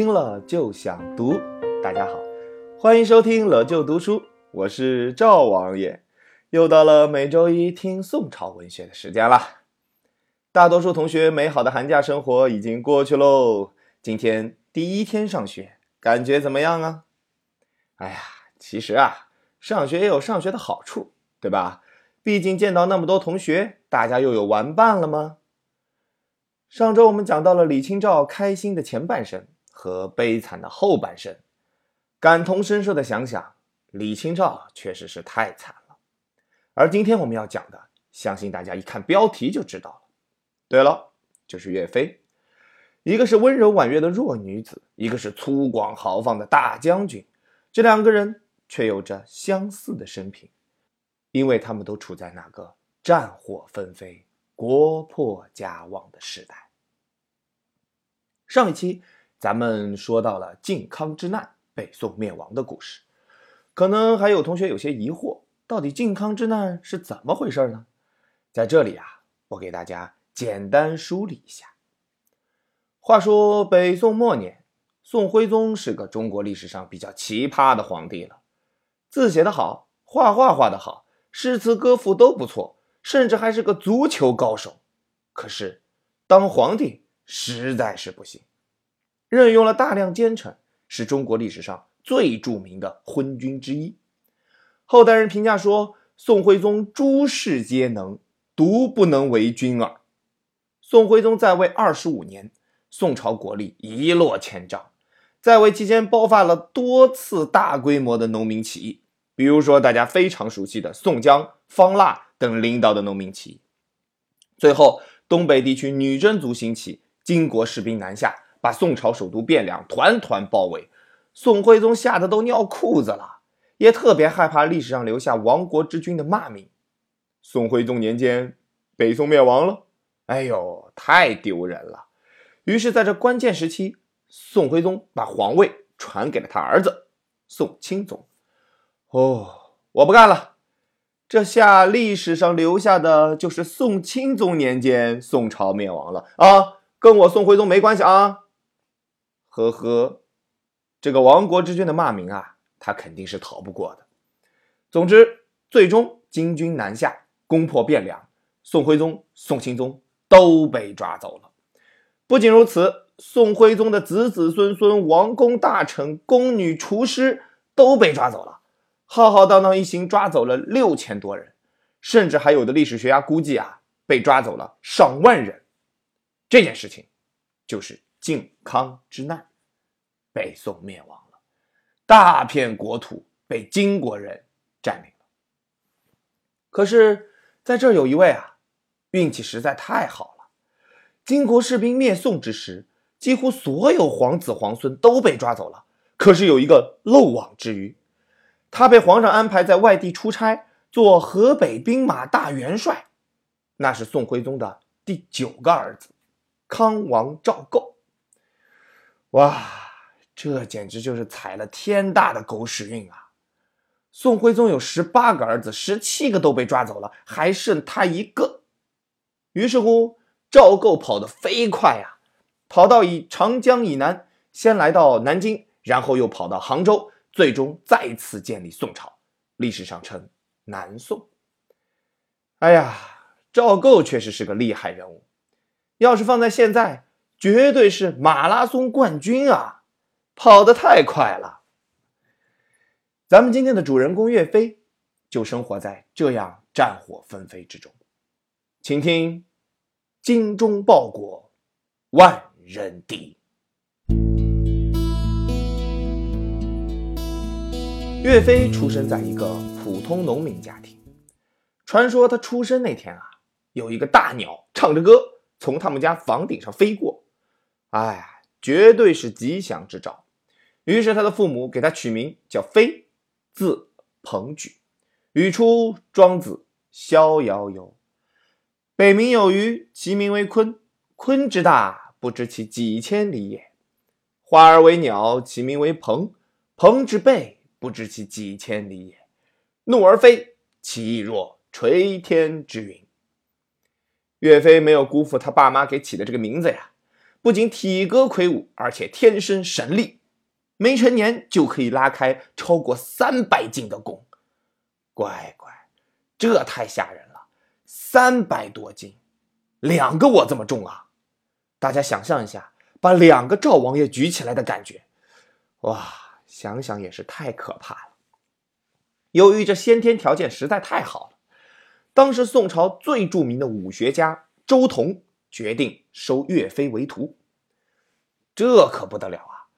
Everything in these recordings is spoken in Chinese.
听了就想读。大家好，欢迎收听了就读书，我是赵王爷。又到了每周一听宋朝文学的时间了。大多数同学美好的寒假生活已经过去喽，今天第一天上学，感觉怎么样啊？哎呀，其实啊，上学也有上学的好处，对吧？毕竟见到那么多同学，大家又有玩伴了吗？上周我们讲到了李清照开心的前半生和悲惨的后半生，感同身受的想想，李清照确实是太惨了。而今天我们要讲的，相信大家一看标题就知道了。对了，就是岳飞，一个是温柔婉约的弱女子，一个是粗犷豪放的大将军，这两个人却有着相似的生平，因为他们都处在那个战火纷飞。国破家亡的时代。上一期咱们说到了靖康之难，北宋灭亡的故事，可能还有同学有些疑惑，到底靖康之难是怎么回事呢？在这里啊，我给大家简单梳理一下。话说北宋末年，宋徽宗是个中国历史上比较奇葩的皇帝了，字写得好，画画画得好，诗词歌赋都不错。甚至还是个足球高手，可是当皇帝实在是不行，任用了大量奸臣，是中国历史上最著名的昏君之一。后代人评价说，宋徽宗诸事皆能，独不能为君耳。宋徽宗在位二十五年，宋朝国力一落千丈，在位期间爆发了多次大规模的农民起义，比如说大家非常熟悉的宋江、方腊。等领导的农民起义，最后东北地区女真族兴起，金国士兵南下，把宋朝首都汴梁团团包围。宋徽宗吓得都尿裤子了，也特别害怕历史上留下亡国之君的骂名。宋徽宗年间，北宋灭亡了，哎呦，太丢人了。于是，在这关键时期，宋徽宗把皇位传给了他儿子宋钦宗。哦，我不干了。这下历史上留下的就是宋钦宗年间宋朝灭亡了啊，跟我宋徽宗没关系啊。呵呵，这个亡国之君的骂名啊，他肯定是逃不过的。总之，最终金军南下，攻破汴梁，宋徽宗、宋钦宗都被抓走了。不仅如此，宋徽宗的子子孙孙、王公大臣、宫女、厨师都被抓走了。浩浩荡荡一行抓走了六千多人，甚至还有的历史学家估计啊，被抓走了上万人。这件事情就是靖康之难，北宋灭亡了，大片国土被金国人占领了。可是，在这儿有一位啊，运气实在太好了。金国士兵灭宋之时，几乎所有皇子皇孙都被抓走了，可是有一个漏网之鱼。他被皇上安排在外地出差，做河北兵马大元帅，那是宋徽宗的第九个儿子，康王赵构。哇，这简直就是踩了天大的狗屎运啊！宋徽宗有十八个儿子，十七个都被抓走了，还剩他一个。于是乎，赵构跑得飞快呀，跑到以长江以南，先来到南京，然后又跑到杭州。最终再次建立宋朝，历史上称南宋。哎呀，赵构确实是个厉害人物，要是放在现在，绝对是马拉松冠军啊，跑得太快了。咱们今天的主人公岳飞，就生活在这样战火纷飞之中，请听：精忠报国，万人敌。岳飞出生在一个普通农民家庭。传说他出生那天啊，有一个大鸟唱着歌从他们家房顶上飞过，哎，绝对是吉祥之兆。于是他的父母给他取名叫飞，字鹏举，语出《庄子·逍遥游》：“北冥有鱼，其名为鲲。鲲之大，不知其几千里也。化而为鸟，其名为鹏。鹏之背。”不知其几千里也，怒而飞，其翼若垂天之云。岳飞没有辜负他爸妈给起的这个名字呀，不仅体格魁梧，而且天生神力，没成年就可以拉开超过三百斤的弓。乖乖，这太吓人了！三百多斤，两个我这么重啊！大家想象一下，把两个赵王爷举起来的感觉，哇，想想也是太可怕了。由于这先天条件实在太好了，当时宋朝最著名的武学家周同决定收岳飞为徒。这可不得了啊！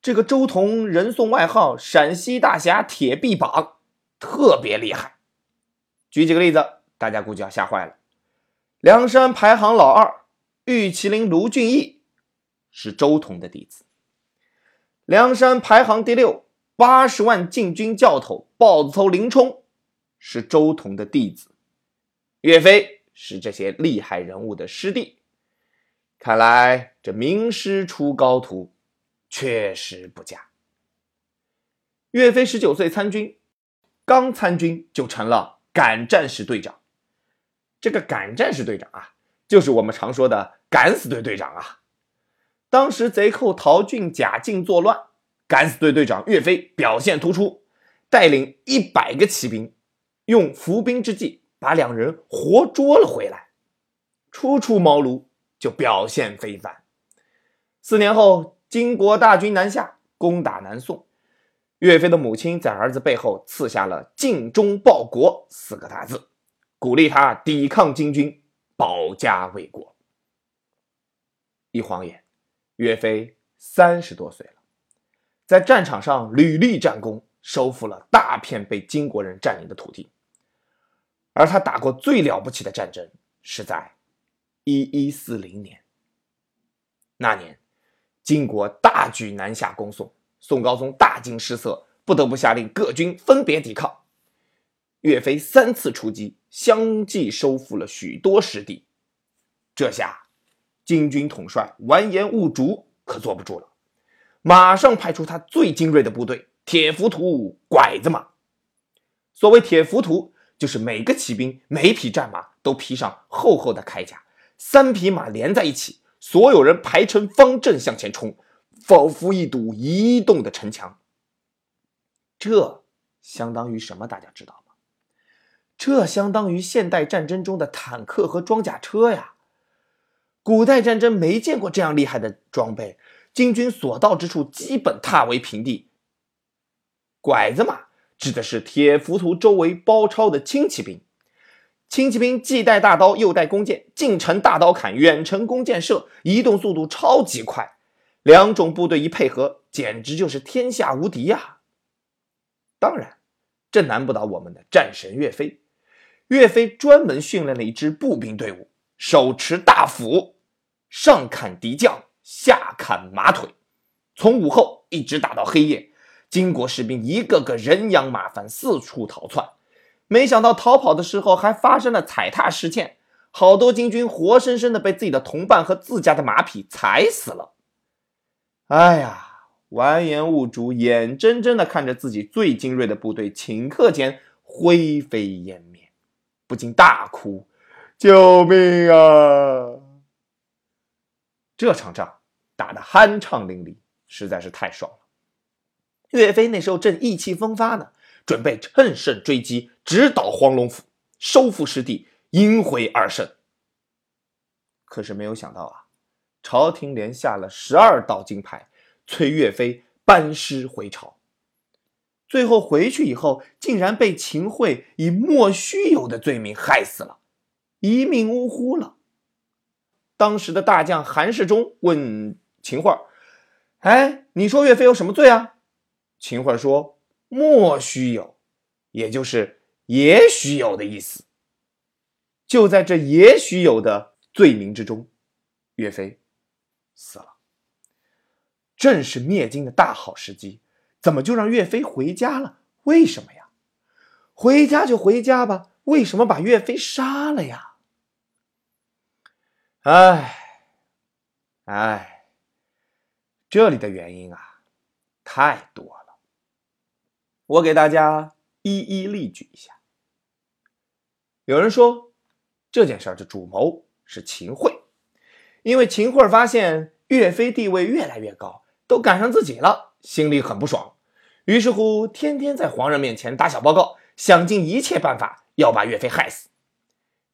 这个周同人送外号“陕西大侠铁臂膀”。特别厉害，举几个例子，大家估计要吓坏了。梁山排行老二，玉麒麟卢俊义是周同的弟子。梁山排行第六，八十万禁军教头豹子头林冲是周同的弟子。岳飞是这些厉害人物的师弟。看来这名师出高徒，确实不假。岳飞十九岁参军。刚参军就成了敢战士队长，这个敢战士队长啊，就是我们常说的敢死队队长啊。当时贼寇陶俊、贾敬作乱，敢死队队长岳飞表现突出，带领一百个骑兵，用伏兵之计把两人活捉了回来。初出茅庐就表现非凡。四年后，金国大军南下，攻打南宋。岳飞的母亲在儿子背后刺下了“尽忠报国”四个大字，鼓励他抵抗金军，保家卫国。一晃眼，岳飞三十多岁了，在战场上屡立战功，收复了大片被金国人占领的土地。而他打过最了不起的战争，是在一一四零年。那年，金国大举南下攻宋。宋高宗大惊失色，不得不下令各军分别抵抗。岳飞三次出击，相继收复了许多失地。这下，金军统帅完颜兀竹可坐不住了，马上派出他最精锐的部队——铁浮屠拐子马。所谓铁浮屠，就是每个骑兵每匹战马都披上厚厚的铠甲，三匹马连在一起，所有人排成方阵向前冲。仿佛一堵移动的城墙。这相当于什么？大家知道吗？这相当于现代战争中的坦克和装甲车呀！古代战争没见过这样厉害的装备，金军所到之处基本踏为平地。拐子马指的是铁浮屠周围包抄的轻骑兵，轻骑兵既带大刀又带弓箭，近程大刀砍，远程弓箭射，移动速度超级快。两种部队一配合，简直就是天下无敌呀！当然，这难不倒我们的战神岳飞。岳飞专门训练了一支步兵队伍，手持大斧，上砍敌将，下砍马腿，从午后一直打到黑夜。金国士兵一个个人仰马翻，四处逃窜。没想到逃跑的时候还发生了踩踏事件，好多金军活生生的被自己的同伴和自家的马匹踩死了。哎呀，完颜兀竹眼睁睁的看着自己最精锐的部队顷刻间灰飞烟灭，不禁大哭：“救命啊！”这场仗打得酣畅淋漓，实在是太爽了。岳飞那时候正意气风发呢，准备乘胜追击，直捣黄龙府，收复失地，迎回二圣。可是没有想到啊！朝廷连下了十二道金牌，催岳飞班师回朝。最后回去以后，竟然被秦桧以莫须有的罪名害死了，一命呜呼了。当时的大将韩世忠问秦桧：“哎，你说岳飞有什么罪啊？”秦桧说：“莫须有，也就是也许有的意思。”就在这也许有的罪名之中，岳飞。死了，正是灭金的大好时机，怎么就让岳飞回家了？为什么呀？回家就回家吧，为什么把岳飞杀了呀？哎，哎，这里的原因啊，太多了，我给大家一一例举一下。有人说，这件事儿的主谋是秦桧。因为秦桧发现岳飞地位越来越高，都赶上自己了，心里很不爽，于是乎天天在皇上面前打小报告，想尽一切办法要把岳飞害死。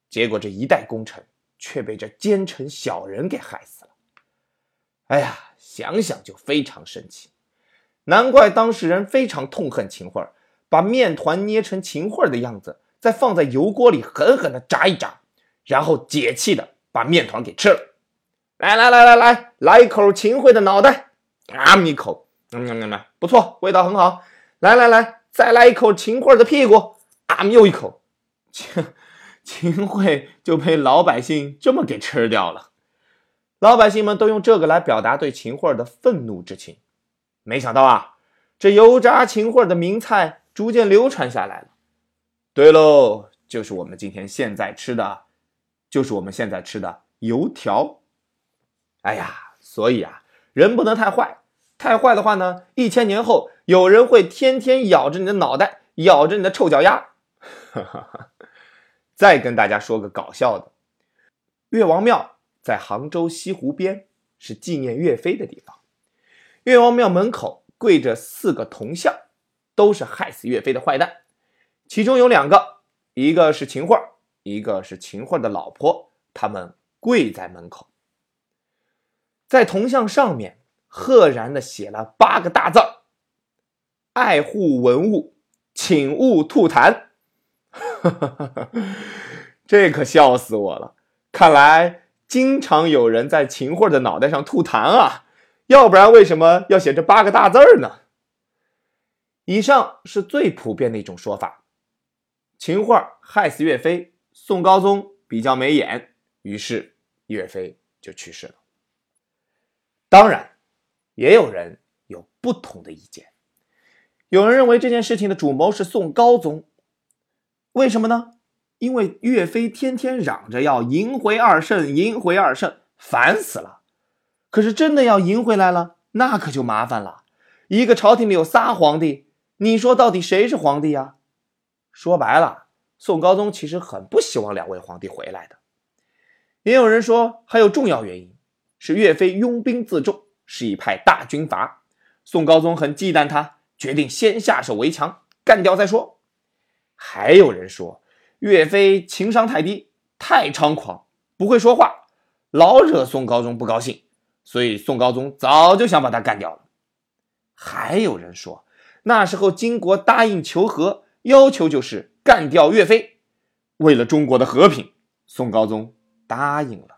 结果这一代功臣却被这奸臣小人给害死了。哎呀，想想就非常生气，难怪当事人非常痛恨秦桧，把面团捏成秦桧的样子，再放在油锅里狠狠的炸一炸，然后解气的把面团给吃了。来来来来来，来一口秦桧的脑袋，啊一口，嗯嗯嗯，不错，味道很好。来来来，再来一口秦桧的屁股，啊又一口，秦秦桧就被老百姓这么给吃掉了。老百姓们都用这个来表达对秦桧的愤怒之情。没想到啊，这油炸秦桧的名菜逐渐流传下来了。对喽，就是我们今天现在吃的，就是我们现在吃的油条。哎呀，所以啊，人不能太坏，太坏的话呢，一千年后有人会天天咬着你的脑袋，咬着你的臭脚丫。哈哈哈再跟大家说个搞笑的，岳王庙在杭州西湖边，是纪念岳飞的地方。岳王庙门口跪着四个铜像，都是害死岳飞的坏蛋，其中有两个，一个是秦桧，一个是秦桧的老婆，他们跪在门口。在铜像上面赫然的写了八个大字爱护文物，请勿吐痰。这可笑死我了！看来经常有人在秦桧的脑袋上吐痰啊，要不然为什么要写这八个大字儿呢？以上是最普遍的一种说法：秦桧害死岳飞，宋高宗比较没眼，于是岳飞就去世了。当然，也有人有不同的意见。有人认为这件事情的主谋是宋高宗，为什么呢？因为岳飞天天嚷着要迎回二圣，迎回二圣，烦死了。可是真的要赢回来了，那可就麻烦了。一个朝廷里有仨皇帝，你说到底谁是皇帝呀？说白了，宋高宗其实很不希望两位皇帝回来的。也有人说还有重要原因。是岳飞拥兵自重，是一派大军阀。宋高宗很忌惮他，决定先下手为强，干掉再说。还有人说，岳飞情商太低，太猖狂，不会说话，老惹宋高宗不高兴，所以宋高宗早就想把他干掉了。还有人说，那时候金国答应求和，要求就是干掉岳飞，为了中国的和平，宋高宗答应了。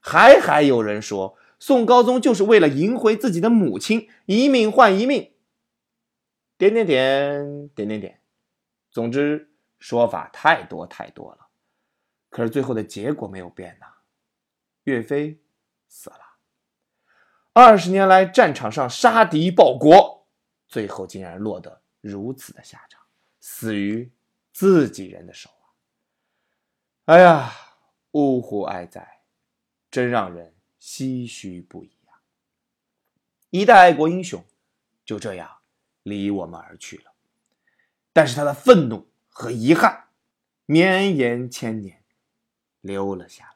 还还有人说，宋高宗就是为了赢回自己的母亲，一命换一命。点点点点点点，总之说法太多太多了。可是最后的结果没有变呐，岳飞死了。二十年来战场上杀敌报国，最后竟然落得如此的下场，死于自己人的手啊！哎呀，呜呼哀哉！真让人唏嘘不已啊！一代爱国英雄就这样离我们而去了，但是他的愤怒和遗憾绵延千年，留了下来。《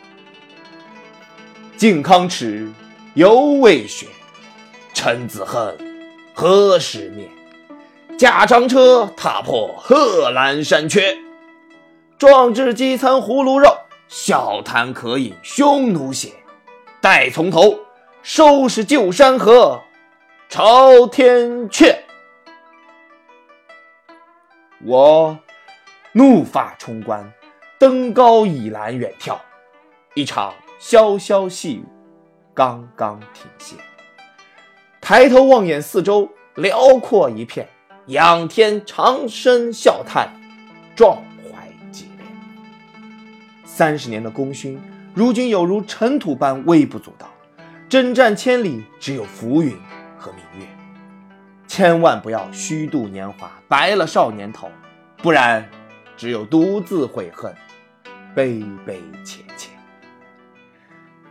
靖康耻，犹未雪。臣子恨，何时灭？驾长车，踏破贺兰山缺。壮志饥餐胡虏肉，笑谈渴饮匈奴血。待从头，收拾旧山河，朝天阙。我怒发冲冠，登高倚栏远眺，一场潇潇细雨刚刚停歇。抬头望眼四周，辽阔一片，仰天长声笑叹，壮怀激烈。三十年的功勋，如今有如尘土般微不足道。征战千里，只有浮云和明月。千万不要虚度年华，白了少年头，不然只有独自悔恨，悲悲切切。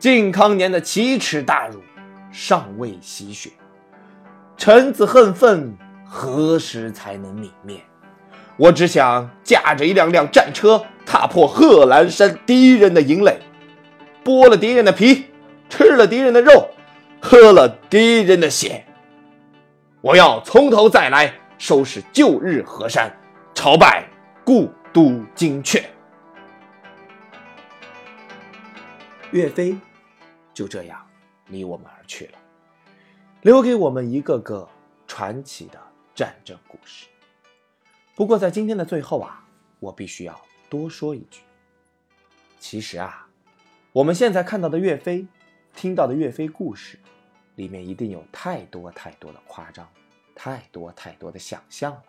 靖康年的奇耻大辱，尚未洗雪，臣子恨愤，何时才能泯灭？我只想驾着一辆辆战车，踏破贺兰山敌人的营垒，剥了敌人的皮。吃了敌人的肉，喝了敌人的血，我要从头再来，收拾旧日河山，朝拜故都金阙。岳飞就这样离我们而去了，留给我们一个个传奇的战争故事。不过在今天的最后啊，我必须要多说一句，其实啊，我们现在看到的岳飞。听到的岳飞故事，里面一定有太多太多的夸张，太多太多的想象了。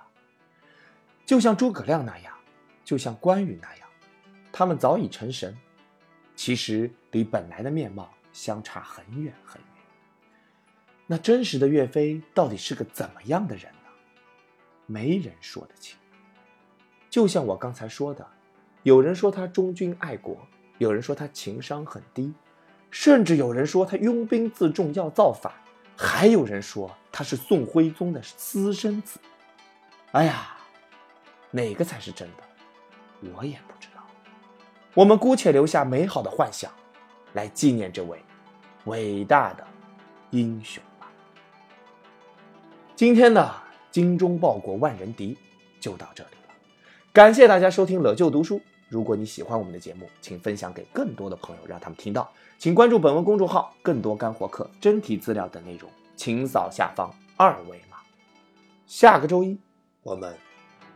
就像诸葛亮那样，就像关羽那样，他们早已成神，其实离本来的面貌相差很远很远。那真实的岳飞到底是个怎么样的人呢？没人说得清。就像我刚才说的，有人说他忠君爱国，有人说他情商很低。甚至有人说他拥兵自重要造反，还有人说他是宋徽宗的私生子。哎呀，哪个才是真的，我也不知道。我们姑且留下美好的幻想，来纪念这位伟大的英雄吧。今天的精忠报国万人敌就到这里了，感谢大家收听乐就读书。如果你喜欢我们的节目，请分享给更多的朋友，让他们听到。请关注本文公众号，更多干货课、真题资料等内容，请扫下方二维码。下个周一，我们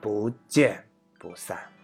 不见不散。